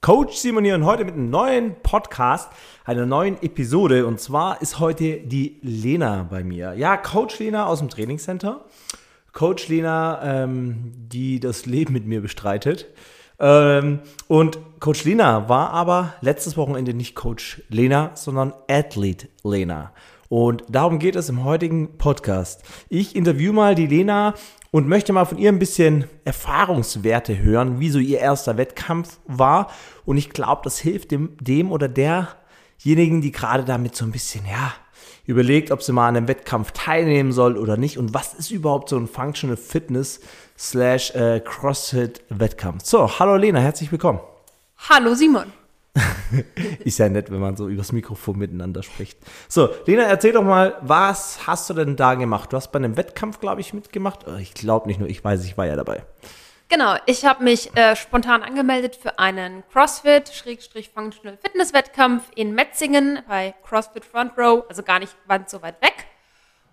Coach Simon hier und heute mit einem neuen Podcast, einer neuen Episode. Und zwar ist heute die Lena bei mir. Ja, Coach Lena aus dem Trainingscenter. Coach Lena, ähm, die das Leben mit mir bestreitet. Ähm, und Coach Lena war aber letztes Wochenende nicht Coach Lena, sondern Athlete Lena. Und darum geht es im heutigen Podcast. Ich interview mal die Lena und möchte mal von ihr ein bisschen Erfahrungswerte hören, wie so ihr erster Wettkampf war. Und ich glaube, das hilft dem, dem oder derjenigen, die gerade damit so ein bisschen, ja, überlegt, ob sie mal an einem Wettkampf teilnehmen soll oder nicht. Und was ist überhaupt so ein Functional Fitness slash äh, CrossFit Wettkampf? So, hallo Lena, herzlich willkommen. Hallo Simon. ist ja nett, wenn man so übers Mikrofon miteinander spricht. So, Lena, erzähl doch mal, was hast du denn da gemacht? Du hast bei einem Wettkampf, glaube ich, mitgemacht. Oh, ich glaube nicht nur, ich weiß, ich war ja dabei. Genau, ich habe mich äh, spontan angemeldet für einen CrossFit-Functional Fitness-Wettkampf in Metzingen bei CrossFit Front Row, also gar nicht ganz so weit weg.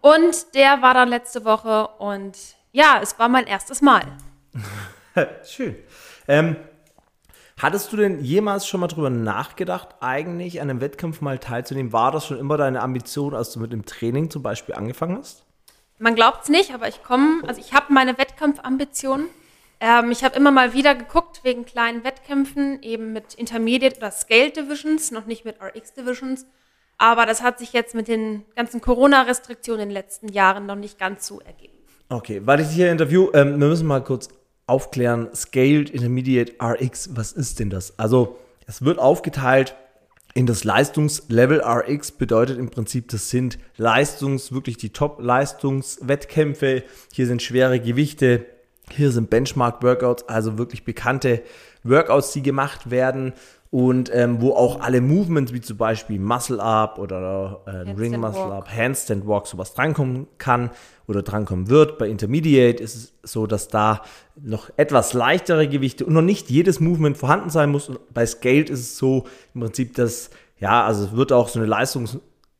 Und der war dann letzte Woche und ja, es war mein erstes Mal. Schön. Ähm, Hattest du denn jemals schon mal drüber nachgedacht, eigentlich an einem Wettkampf mal teilzunehmen? War das schon immer deine Ambition, als du mit dem Training zum Beispiel angefangen hast? Man glaubt es nicht, aber ich komme, also ich habe meine Wettkampfambitionen. Ähm, ich habe immer mal wieder geguckt wegen kleinen Wettkämpfen, eben mit Intermediate oder Scale Divisions, noch nicht mit RX Divisions. Aber das hat sich jetzt mit den ganzen Corona-Restriktionen in den letzten Jahren noch nicht ganz so ergeben. Okay, weil ich dich hier interview, ähm, wir müssen mal kurz aufklären, Scaled Intermediate RX, was ist denn das? Also es wird aufgeteilt in das Leistungslevel RX, bedeutet im Prinzip, das sind Leistungs, wirklich die Top-Leistungswettkämpfe. Hier sind schwere Gewichte, hier sind Benchmark-Workouts, also wirklich bekannte Workouts, die gemacht werden und ähm, wo auch alle Movements, wie zum Beispiel Muscle Up oder äh, Ring Muscle Walk. Up, Handstand Walk, sowas drankommen kann oder drankommen wird. Bei Intermediate ist es so, dass da noch etwas leichtere Gewichte und noch nicht jedes Movement vorhanden sein muss. Und bei Scaled ist es so im Prinzip, dass, ja, also es wird auch so eine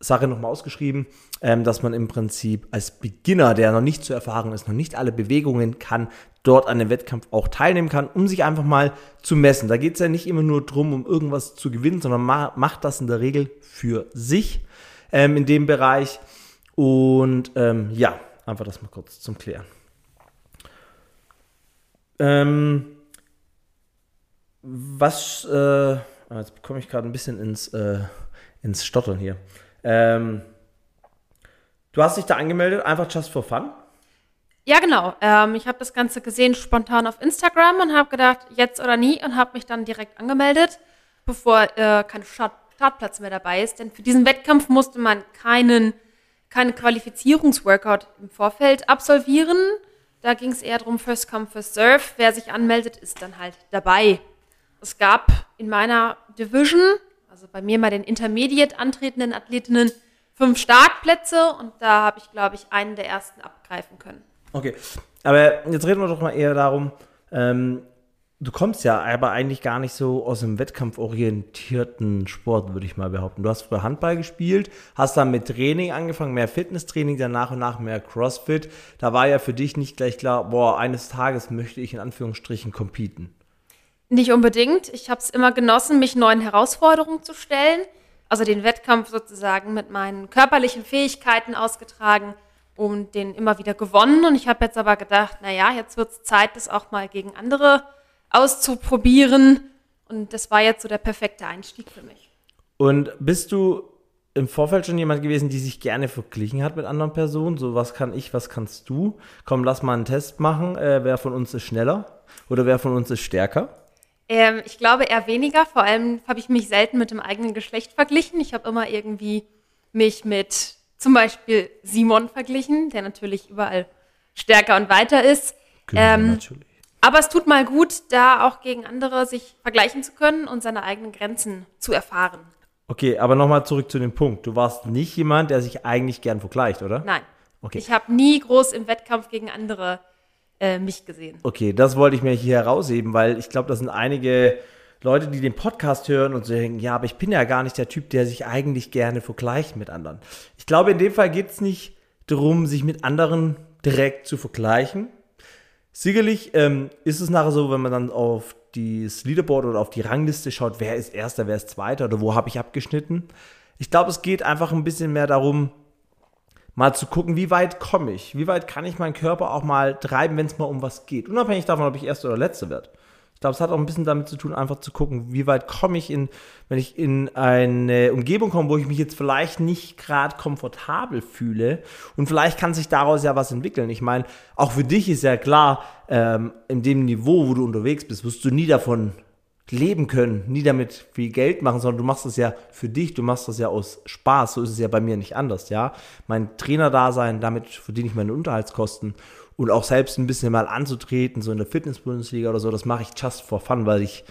Leistungssache nochmal ausgeschrieben, ähm, dass man im Prinzip als Beginner, der noch nicht zu erfahren ist, noch nicht alle Bewegungen kann, dort an dem Wettkampf auch teilnehmen kann, um sich einfach mal zu messen. Da geht es ja nicht immer nur darum, um irgendwas zu gewinnen, sondern ma macht das in der Regel für sich ähm, in dem Bereich. Und ähm, ja, einfach das mal kurz zum Klären. Ähm, was, äh, ah, jetzt komme ich gerade ein bisschen ins, äh, ins Stottern hier. Ähm, du hast dich da angemeldet, einfach just for fun? Ja, genau. Ähm, ich habe das Ganze gesehen spontan auf Instagram und habe gedacht, jetzt oder nie und habe mich dann direkt angemeldet, bevor äh, kein Start Startplatz mehr dabei ist. Denn für diesen Wettkampf musste man keinen, keinen Qualifizierungsworkout im Vorfeld absolvieren. Da ging es eher darum, First Come, First Serve. Wer sich anmeldet, ist dann halt dabei. Es gab in meiner Division, also bei mir bei den Intermediate antretenden Athletinnen, fünf Startplätze und da habe ich, glaube ich, einen der ersten abgreifen können. Okay, aber jetzt reden wir doch mal eher darum, ähm, du kommst ja aber eigentlich gar nicht so aus einem wettkampforientierten Sport, würde ich mal behaupten. Du hast früher Handball gespielt, hast dann mit Training angefangen, mehr Fitnesstraining, dann nach und nach mehr CrossFit. Da war ja für dich nicht gleich klar, boah, eines Tages möchte ich in Anführungsstrichen competen. Nicht unbedingt. Ich habe es immer genossen, mich neuen Herausforderungen zu stellen. Also den Wettkampf sozusagen mit meinen körperlichen Fähigkeiten ausgetragen und den immer wieder gewonnen. Und ich habe jetzt aber gedacht, naja, jetzt wird es Zeit, das auch mal gegen andere auszuprobieren. Und das war jetzt so der perfekte Einstieg für mich. Und bist du im Vorfeld schon jemand gewesen, die sich gerne verglichen hat mit anderen Personen? So, was kann ich, was kannst du? Komm, lass mal einen Test machen. Äh, wer von uns ist schneller oder wer von uns ist stärker? Ähm, ich glaube eher weniger. Vor allem habe ich mich selten mit dem eigenen Geschlecht verglichen. Ich habe immer irgendwie mich mit zum Beispiel Simon verglichen, der natürlich überall stärker und weiter ist. Genau, ähm, natürlich. Aber es tut mal gut, da auch gegen andere sich vergleichen zu können und seine eigenen Grenzen zu erfahren. Okay, aber nochmal zurück zu dem Punkt. Du warst nicht jemand, der sich eigentlich gern vergleicht, oder? Nein. Okay. Ich habe nie groß im Wettkampf gegen andere äh, mich gesehen. Okay, das wollte ich mir hier herausheben, weil ich glaube, das sind einige Leute, die den Podcast hören und sagen, ja, aber ich bin ja gar nicht der Typ, der sich eigentlich gerne vergleicht mit anderen. Ich glaube, in dem Fall geht es nicht darum, sich mit anderen direkt zu vergleichen. Sicherlich ähm, ist es nachher so, wenn man dann auf das Leaderboard oder auf die Rangliste schaut, wer ist Erster, wer ist Zweiter oder wo habe ich abgeschnitten. Ich glaube, es geht einfach ein bisschen mehr darum, mal zu gucken, wie weit komme ich, wie weit kann ich meinen Körper auch mal treiben, wenn es mal um was geht. Unabhängig davon, ob ich Erster oder Letzter werde. Ich glaube, es hat auch ein bisschen damit zu tun, einfach zu gucken, wie weit komme ich in, wenn ich in eine Umgebung komme, wo ich mich jetzt vielleicht nicht gerade komfortabel fühle und vielleicht kann sich daraus ja was entwickeln. Ich meine, auch für dich ist ja klar, ähm, in dem Niveau, wo du unterwegs bist, wirst du nie davon leben können, nie damit viel Geld machen, sondern du machst das ja für dich, du machst das ja aus Spaß. So ist es ja bei mir nicht anders, ja. Mein Trainer-Dasein, damit verdiene ich meine Unterhaltskosten und auch selbst ein bisschen mal anzutreten, so in der Fitness-Bundesliga oder so, das mache ich just for fun, weil ich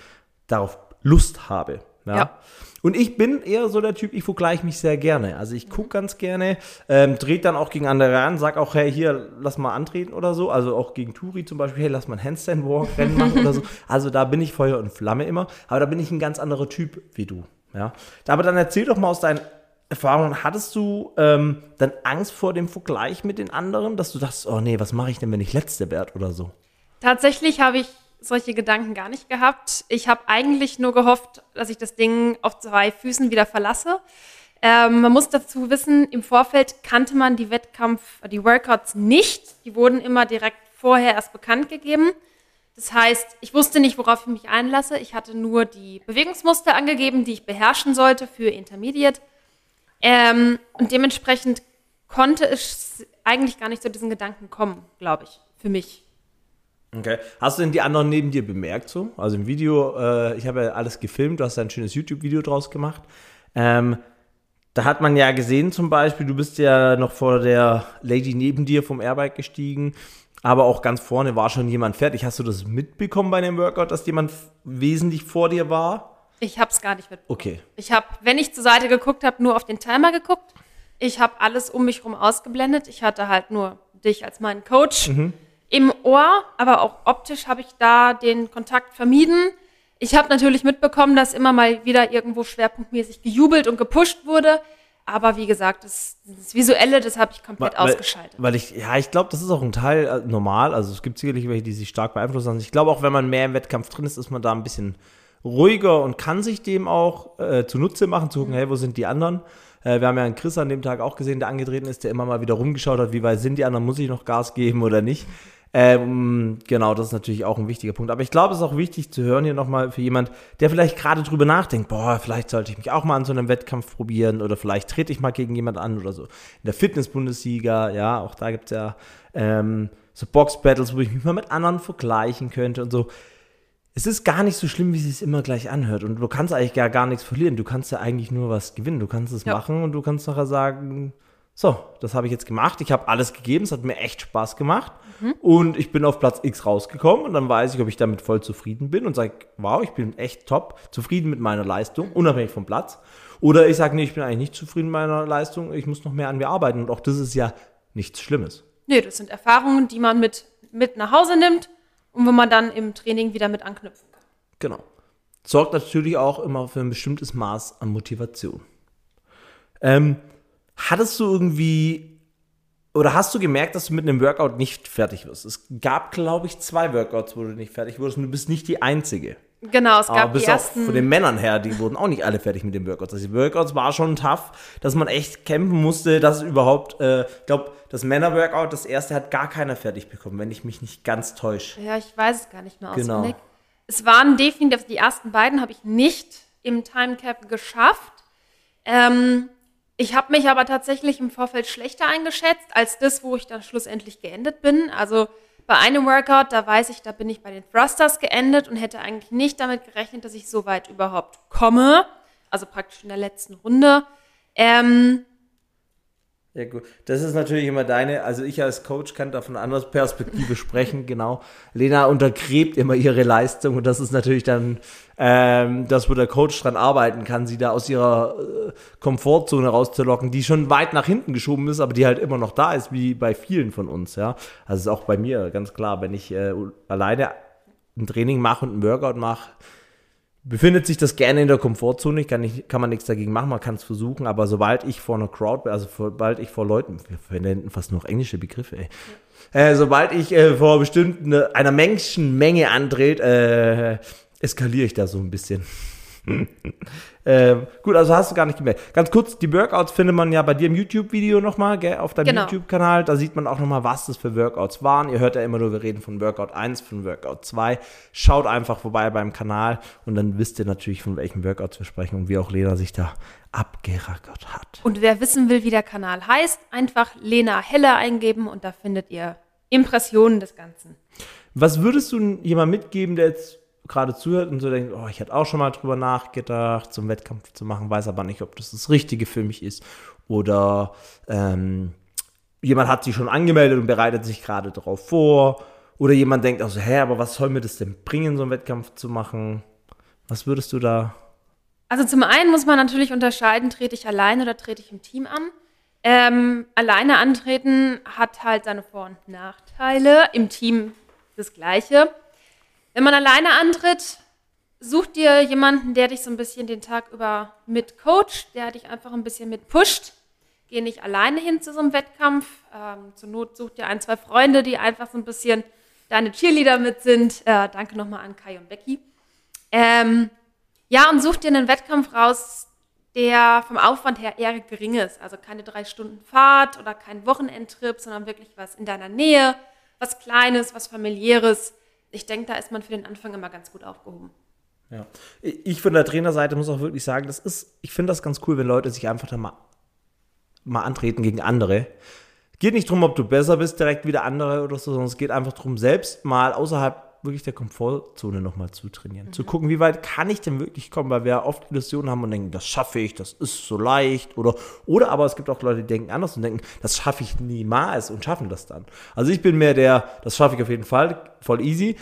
darauf Lust habe. Ja. ja. Und ich bin eher so der Typ, ich vergleiche mich sehr gerne. Also ich gucke ganz gerne, ähm, dreht dann auch gegen andere an, sag auch, hey, hier, lass mal antreten oder so. Also auch gegen Turi zum Beispiel, hey, lass mal ein Handstand-Walk-Rennen machen oder so. Also da bin ich Feuer und Flamme immer. Aber da bin ich ein ganz anderer Typ wie du. Ja. Aber dann erzähl doch mal aus deinen Erfahrungen, hattest du ähm, dann Angst vor dem Vergleich mit den anderen, dass du dachtest, oh nee, was mache ich denn, wenn ich Letzte werde oder so? Tatsächlich habe ich solche Gedanken gar nicht gehabt. Ich habe eigentlich nur gehofft, dass ich das Ding auf zwei Füßen wieder verlasse. Ähm, man muss dazu wissen, im Vorfeld kannte man die Wettkampf, die Workouts nicht. Die wurden immer direkt vorher erst bekannt gegeben. Das heißt, ich wusste nicht, worauf ich mich einlasse. Ich hatte nur die Bewegungsmuster angegeben, die ich beherrschen sollte für Intermediate. Ähm, und dementsprechend konnte es eigentlich gar nicht zu diesen Gedanken kommen, glaube ich, für mich. Okay. Hast du denn die anderen neben dir bemerkt so? Also im Video, äh, ich habe ja alles gefilmt, du hast ein schönes YouTube-Video draus gemacht. Ähm, da hat man ja gesehen zum Beispiel, du bist ja noch vor der Lady neben dir vom Airbike gestiegen, aber auch ganz vorne war schon jemand fertig. Hast du das mitbekommen bei dem Workout, dass jemand wesentlich vor dir war? Ich habe es gar nicht mitbekommen. Okay. Ich habe, wenn ich zur Seite geguckt habe, nur auf den Timer geguckt. Ich habe alles um mich herum ausgeblendet. Ich hatte halt nur dich als meinen Coach mhm. Im Ohr, aber auch optisch habe ich da den Kontakt vermieden. Ich habe natürlich mitbekommen, dass immer mal wieder irgendwo schwerpunktmäßig gejubelt und gepusht wurde. Aber wie gesagt, das, das Visuelle, das habe ich komplett weil, ausgeschaltet. Weil ich, ja, ich glaube, das ist auch ein Teil äh, normal. Also es gibt sicherlich welche, die sich stark beeinflussen. Ich glaube auch, wenn man mehr im Wettkampf drin ist, ist man da ein bisschen ruhiger und kann sich dem auch äh, zunutze machen, zu gucken, hey, wo sind die anderen? Äh, wir haben ja einen Chris an dem Tag auch gesehen, der angetreten ist, der immer mal wieder rumgeschaut hat, wie weit sind die anderen, muss ich noch Gas geben oder nicht? Ähm, genau, das ist natürlich auch ein wichtiger Punkt. Aber ich glaube, es ist auch wichtig zu hören hier nochmal für jemand, der vielleicht gerade drüber nachdenkt, boah, vielleicht sollte ich mich auch mal an so einem Wettkampf probieren oder vielleicht trete ich mal gegen jemand an oder so. In der Fitness-Bundesliga, ja, auch da gibt es ja ähm, so Box-Battles, wo ich mich mal mit anderen vergleichen könnte und so es ist gar nicht so schlimm, wie es sich immer gleich anhört. Und du kannst eigentlich gar, gar nichts verlieren. Du kannst ja eigentlich nur was gewinnen. Du kannst es ja. machen und du kannst nachher sagen, so, das habe ich jetzt gemacht. Ich habe alles gegeben. Es hat mir echt Spaß gemacht. Mhm. Und ich bin auf Platz X rausgekommen. Und dann weiß ich, ob ich damit voll zufrieden bin und sage, wow, ich bin echt top, zufrieden mit meiner Leistung, unabhängig vom Platz. Oder ich sage, nee, ich bin eigentlich nicht zufrieden mit meiner Leistung. Ich muss noch mehr an mir arbeiten. Und auch das ist ja nichts Schlimmes. Nee, das sind Erfahrungen, die man mit, mit nach Hause nimmt und wo man dann im Training wieder mit anknüpfen kann. Genau. Sorgt natürlich auch immer für ein bestimmtes Maß an Motivation. Ähm, hattest du irgendwie oder hast du gemerkt, dass du mit einem Workout nicht fertig wirst? Es gab, glaube ich, zwei Workouts, wo du nicht fertig wurdest und du bist nicht die Einzige. Genau, es gab Aber bis die ersten. Auch von den Männern her, die wurden auch nicht alle fertig mit den Workouts. Also die Workouts war schon tough, dass man echt campen musste, dass überhaupt, äh, ich glaube, das Männer-Workout, das erste hat gar keiner fertig bekommen, wenn ich mich nicht ganz täusche. Ja, ich weiß es gar nicht mehr genau. auswendig. Es waren definitiv, die ersten beiden habe ich nicht im Timecap geschafft. Ähm, ich habe mich aber tatsächlich im Vorfeld schlechter eingeschätzt als das, wo ich dann schlussendlich geendet bin. Also bei einem Workout, da weiß ich, da bin ich bei den Thrusters geendet und hätte eigentlich nicht damit gerechnet, dass ich so weit überhaupt komme. Also praktisch in der letzten Runde. Ähm, ja, gut. Das ist natürlich immer deine, also ich als Coach kann da von einer anderen Perspektive sprechen, genau. Lena untergräbt immer ihre Leistung und das ist natürlich dann ähm, das, wo der Coach dran arbeiten kann, sie da aus ihrer äh, Komfortzone rauszulocken, die schon weit nach hinten geschoben ist, aber die halt immer noch da ist, wie bei vielen von uns, ja. Also ist auch bei mir ganz klar, wenn ich äh, alleine ein Training mache und ein Workout mache, befindet sich das gerne in der Komfortzone. Ich kann, nicht, kann man nichts dagegen machen, man kann es versuchen, aber sobald ich vor einer Crowd also sobald ich vor Leuten, wir verwenden fast nur englische Begriffe, ey. Ja. Äh, sobald ich äh, vor bestimmten einer Menschenmenge andreht, äh, eskaliere ich da so ein bisschen. ähm, gut, also hast du gar nicht gemerkt. Ganz kurz, die Workouts findet man ja bei dir im YouTube-Video nochmal, auf deinem Genau. YouTube-Kanal. Da sieht man auch nochmal, was das für Workouts waren. Ihr hört ja immer nur, wir reden von Workout 1, von Workout 2. Schaut einfach vorbei beim Kanal und dann wisst ihr natürlich, von welchen Workouts wir sprechen und wie auch Lena sich da abgerackert hat. Und wer wissen will, wie der Kanal heißt, einfach Lena Heller eingeben und da findet ihr Impressionen des Ganzen. Was würdest du jemandem mitgeben, der jetzt gerade zuhört und so denkt, oh, ich hätte auch schon mal drüber nachgedacht, zum Wettkampf zu machen, weiß aber nicht, ob das das Richtige für mich ist. Oder ähm, jemand hat sich schon angemeldet und bereitet sich gerade darauf vor. Oder jemand denkt auch so, hä, aber was soll mir das denn bringen, so einen Wettkampf zu machen? Was würdest du da? Also zum einen muss man natürlich unterscheiden, trete ich allein oder trete ich im Team an. Ähm, alleine antreten hat halt seine Vor- und Nachteile. Im Team das Gleiche. Wenn man alleine antritt, such dir jemanden, der dich so ein bisschen den Tag über mitcoacht, der dich einfach ein bisschen mitpusht. Geh nicht alleine hin zu so einem Wettkampf. Ähm, zur Not such dir ein, zwei Freunde, die einfach so ein bisschen deine Cheerleader mit sind. Äh, danke nochmal an Kai und Becky. Ähm, ja, und such dir einen Wettkampf raus, der vom Aufwand her eher gering ist. Also keine drei Stunden Fahrt oder kein Wochenendtrip, sondern wirklich was in deiner Nähe, was Kleines, was Familiäres. Ich denke, da ist man für den Anfang immer ganz gut aufgehoben. Ja. Ich von der Trainerseite muss auch wirklich sagen, das ist, ich finde das ganz cool, wenn Leute sich einfach da mal, mal antreten gegen andere. Geht nicht darum, ob du besser bist direkt wie der andere oder so, sondern es geht einfach darum, selbst mal außerhalb wirklich der Komfortzone nochmal zu trainieren. Mhm. Zu gucken, wie weit kann ich denn wirklich kommen, weil wir oft Illusionen haben und denken, das schaffe ich, das ist so leicht. Oder, oder aber es gibt auch Leute, die denken anders und denken, das schaffe ich niemals und schaffen das dann. Also ich bin mehr der, das schaffe ich auf jeden Fall, voll easy.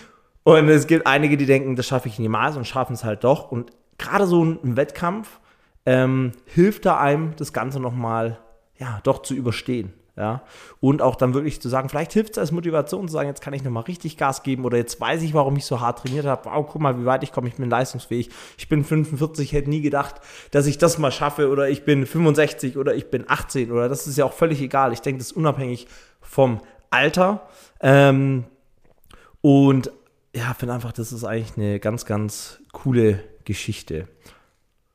Und es gibt einige, die denken, das schaffe ich niemals und schaffen es halt doch. Und gerade so ein, Wettkampf ähm, hilft da einem, das Ganze nochmal, ja, doch zu überstehen. Ja, und auch dann wirklich zu sagen, vielleicht hilft es als Motivation zu sagen, jetzt kann ich nochmal richtig Gas geben oder jetzt weiß ich, warum ich so hart trainiert habe. Wow, guck mal, wie weit ich komme, ich bin leistungsfähig. Ich bin 45, hätte nie gedacht, dass ich das mal schaffe oder ich bin 65 oder ich bin 18 oder das ist ja auch völlig egal. Ich denke, das ist unabhängig vom Alter. Ähm, und ja, finde einfach, das ist eigentlich eine ganz, ganz coole Geschichte.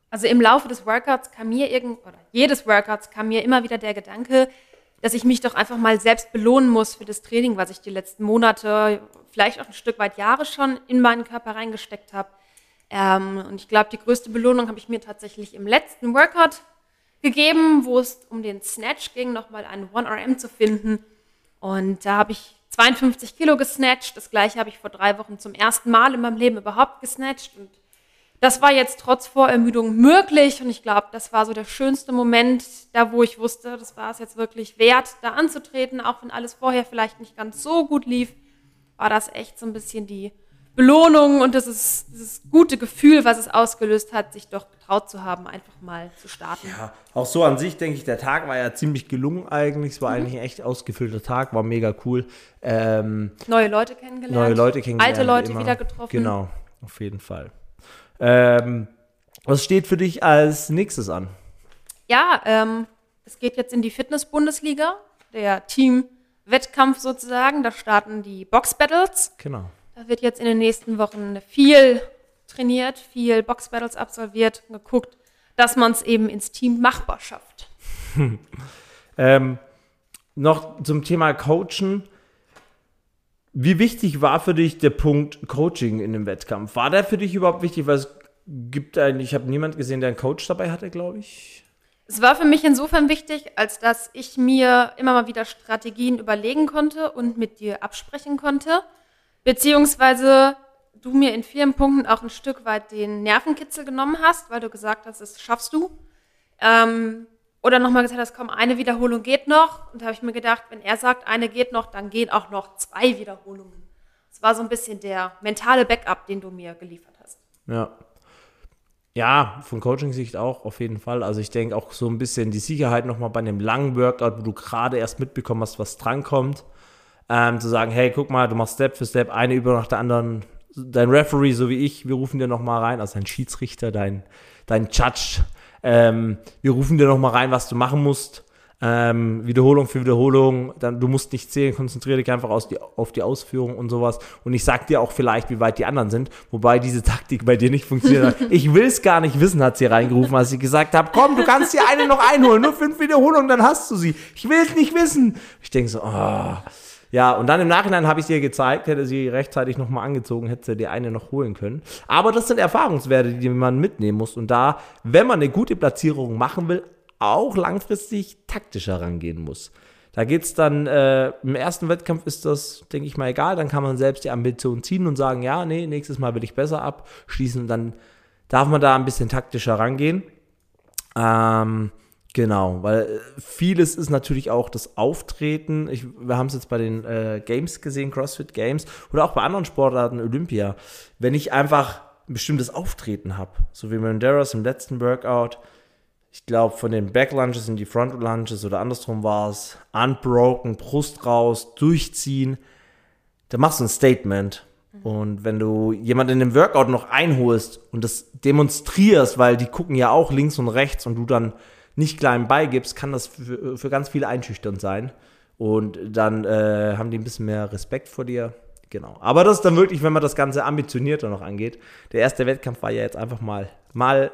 Also im Laufe des Workouts kam mir irgend oder jedes Workouts kam mir immer wieder der Gedanke, dass ich mich doch einfach mal selbst belohnen muss für das Training, was ich die letzten Monate, vielleicht auch ein Stück weit Jahre schon in meinen Körper reingesteckt habe. Ähm, und ich glaube, die größte Belohnung habe ich mir tatsächlich im letzten Workout gegeben, wo es um den Snatch ging, nochmal einen 1RM zu finden. Und da habe ich 52 Kilo gesnatcht. Das gleiche habe ich vor drei Wochen zum ersten Mal in meinem Leben überhaupt gesnatcht. Und das war jetzt trotz Vorermüdung möglich und ich glaube, das war so der schönste Moment, da wo ich wusste, das war es jetzt wirklich wert, da anzutreten, auch wenn alles vorher vielleicht nicht ganz so gut lief, war das echt so ein bisschen die Belohnung und das ist dieses gute Gefühl, was es ausgelöst hat, sich doch getraut zu haben, einfach mal zu starten. Ja, auch so an sich denke ich, der Tag war ja ziemlich gelungen eigentlich. Es war eigentlich ein echt ausgefüllter Tag, war mega cool. Ähm, Neue Leute kennengelernt, neue Leute kennengelernt. alte Leute immer. wieder getroffen. Genau, auf jeden Fall. Ähm, was steht für dich als nächstes an? Ja, ähm, es geht jetzt in die Fitness-Bundesliga, der Team-Wettkampf sozusagen. Da starten die Box-Battles. Genau. Da wird jetzt in den nächsten Wochen viel trainiert, viel Box-Battles absolviert, geguckt, dass man es eben ins Team machbar schafft. Ähm, noch zum Thema Coachen. Wie wichtig war für dich der Punkt Coaching in dem Wettkampf? War der für dich überhaupt wichtig? Weil es gibt eigentlich, ich habe niemand gesehen, der einen Coach dabei hatte, glaube ich. Es war für mich insofern wichtig, als dass ich mir immer mal wieder Strategien überlegen konnte und mit dir absprechen konnte, beziehungsweise du mir in vielen Punkten auch ein Stück weit den Nervenkitzel genommen hast, weil du gesagt hast, das schaffst du. Ähm, oder nochmal gesagt hast, komm, eine Wiederholung geht noch. Und da habe ich mir gedacht, wenn er sagt, eine geht noch, dann gehen auch noch zwei Wiederholungen. Das war so ein bisschen der mentale Backup, den du mir geliefert hast. Ja. Ja, von Coaching-Sicht auch, auf jeden Fall. Also ich denke auch so ein bisschen die Sicherheit nochmal bei einem langen Workout, wo du gerade erst mitbekommen hast, was drankommt. Ähm, zu sagen, hey, guck mal, du machst Step für Step eine Übung nach der anderen. Dein Referee, so wie ich, wir rufen dir nochmal rein, also dein Schiedsrichter, dein, dein Judge. Ähm, wir rufen dir nochmal rein, was du machen musst. ähm, Wiederholung für Wiederholung, dann, du musst nicht zählen, konzentriere dich einfach die, auf die Ausführung und sowas. Und ich sag dir auch vielleicht, wie weit die anderen sind, wobei diese Taktik bei dir nicht funktioniert hat. Ich will es gar nicht wissen, hat sie reingerufen, als ich gesagt habe, komm, du kannst dir eine noch einholen, nur fünf Wiederholungen, dann hast du sie. Ich will es nicht wissen. Ich denke so, oh. Ja, und dann im Nachhinein habe ich dir gezeigt, hätte sie rechtzeitig nochmal angezogen, hätte sie die eine noch holen können. Aber das sind Erfahrungswerte, die man mitnehmen muss. Und da, wenn man eine gute Platzierung machen will, auch langfristig taktischer rangehen muss. Da geht es dann, äh, im ersten Wettkampf ist das, denke ich mal, egal. Dann kann man selbst die Ambition ziehen und sagen, ja, nee, nächstes Mal will ich besser abschließen. Dann darf man da ein bisschen taktischer rangehen. Ähm, genau, weil äh, vieles ist natürlich auch das Auftreten. Ich, wir haben es jetzt bei den äh, Games gesehen, CrossFit Games oder auch bei anderen Sportarten, Olympia. Wenn ich einfach ein bestimmtes Auftreten habe, so wie Menderas im letzten Workout, ich glaube, von den Backlunges in die Front Lunges oder andersrum war es, unbroken, Brust raus, durchziehen, da machst du ein Statement. Und wenn du jemanden in dem Workout noch einholst und das demonstrierst, weil die gucken ja auch links und rechts und du dann nicht klein beigibst, kann das für, für ganz viele einschüchternd sein. Und dann äh, haben die ein bisschen mehr Respekt vor dir. Genau. Aber das ist dann wirklich, wenn man das Ganze ambitionierter noch angeht. Der erste Wettkampf war ja jetzt einfach mal, mal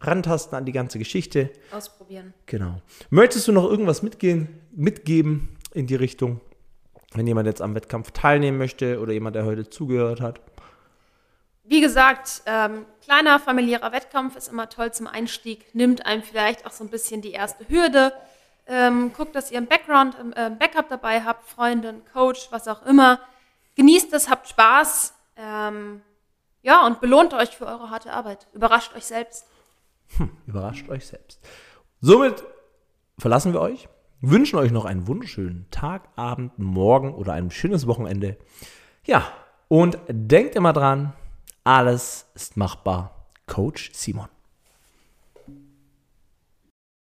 rantasten an die ganze Geschichte. Ausprobieren. Genau. Möchtest du noch irgendwas mitgehen, mitgeben in die Richtung, wenn jemand jetzt am Wettkampf teilnehmen möchte oder jemand, der heute zugehört hat? Wie gesagt, ähm, kleiner familiärer Wettkampf ist immer toll zum Einstieg, nimmt einem vielleicht auch so ein bisschen die erste Hürde. Ähm, guckt, dass ihr ein Background, äh, Backup dabei habt, Freundin, Coach, was auch immer. Genießt es, habt Spaß. Ähm, ja, und belohnt euch für eure harte Arbeit. Überrascht euch selbst. Hm, überrascht euch selbst. Somit verlassen wir euch, wünschen euch noch einen wunderschönen Tag, Abend, Morgen oder ein schönes Wochenende. Ja, und denkt immer dran, alles ist machbar. Coach Simon.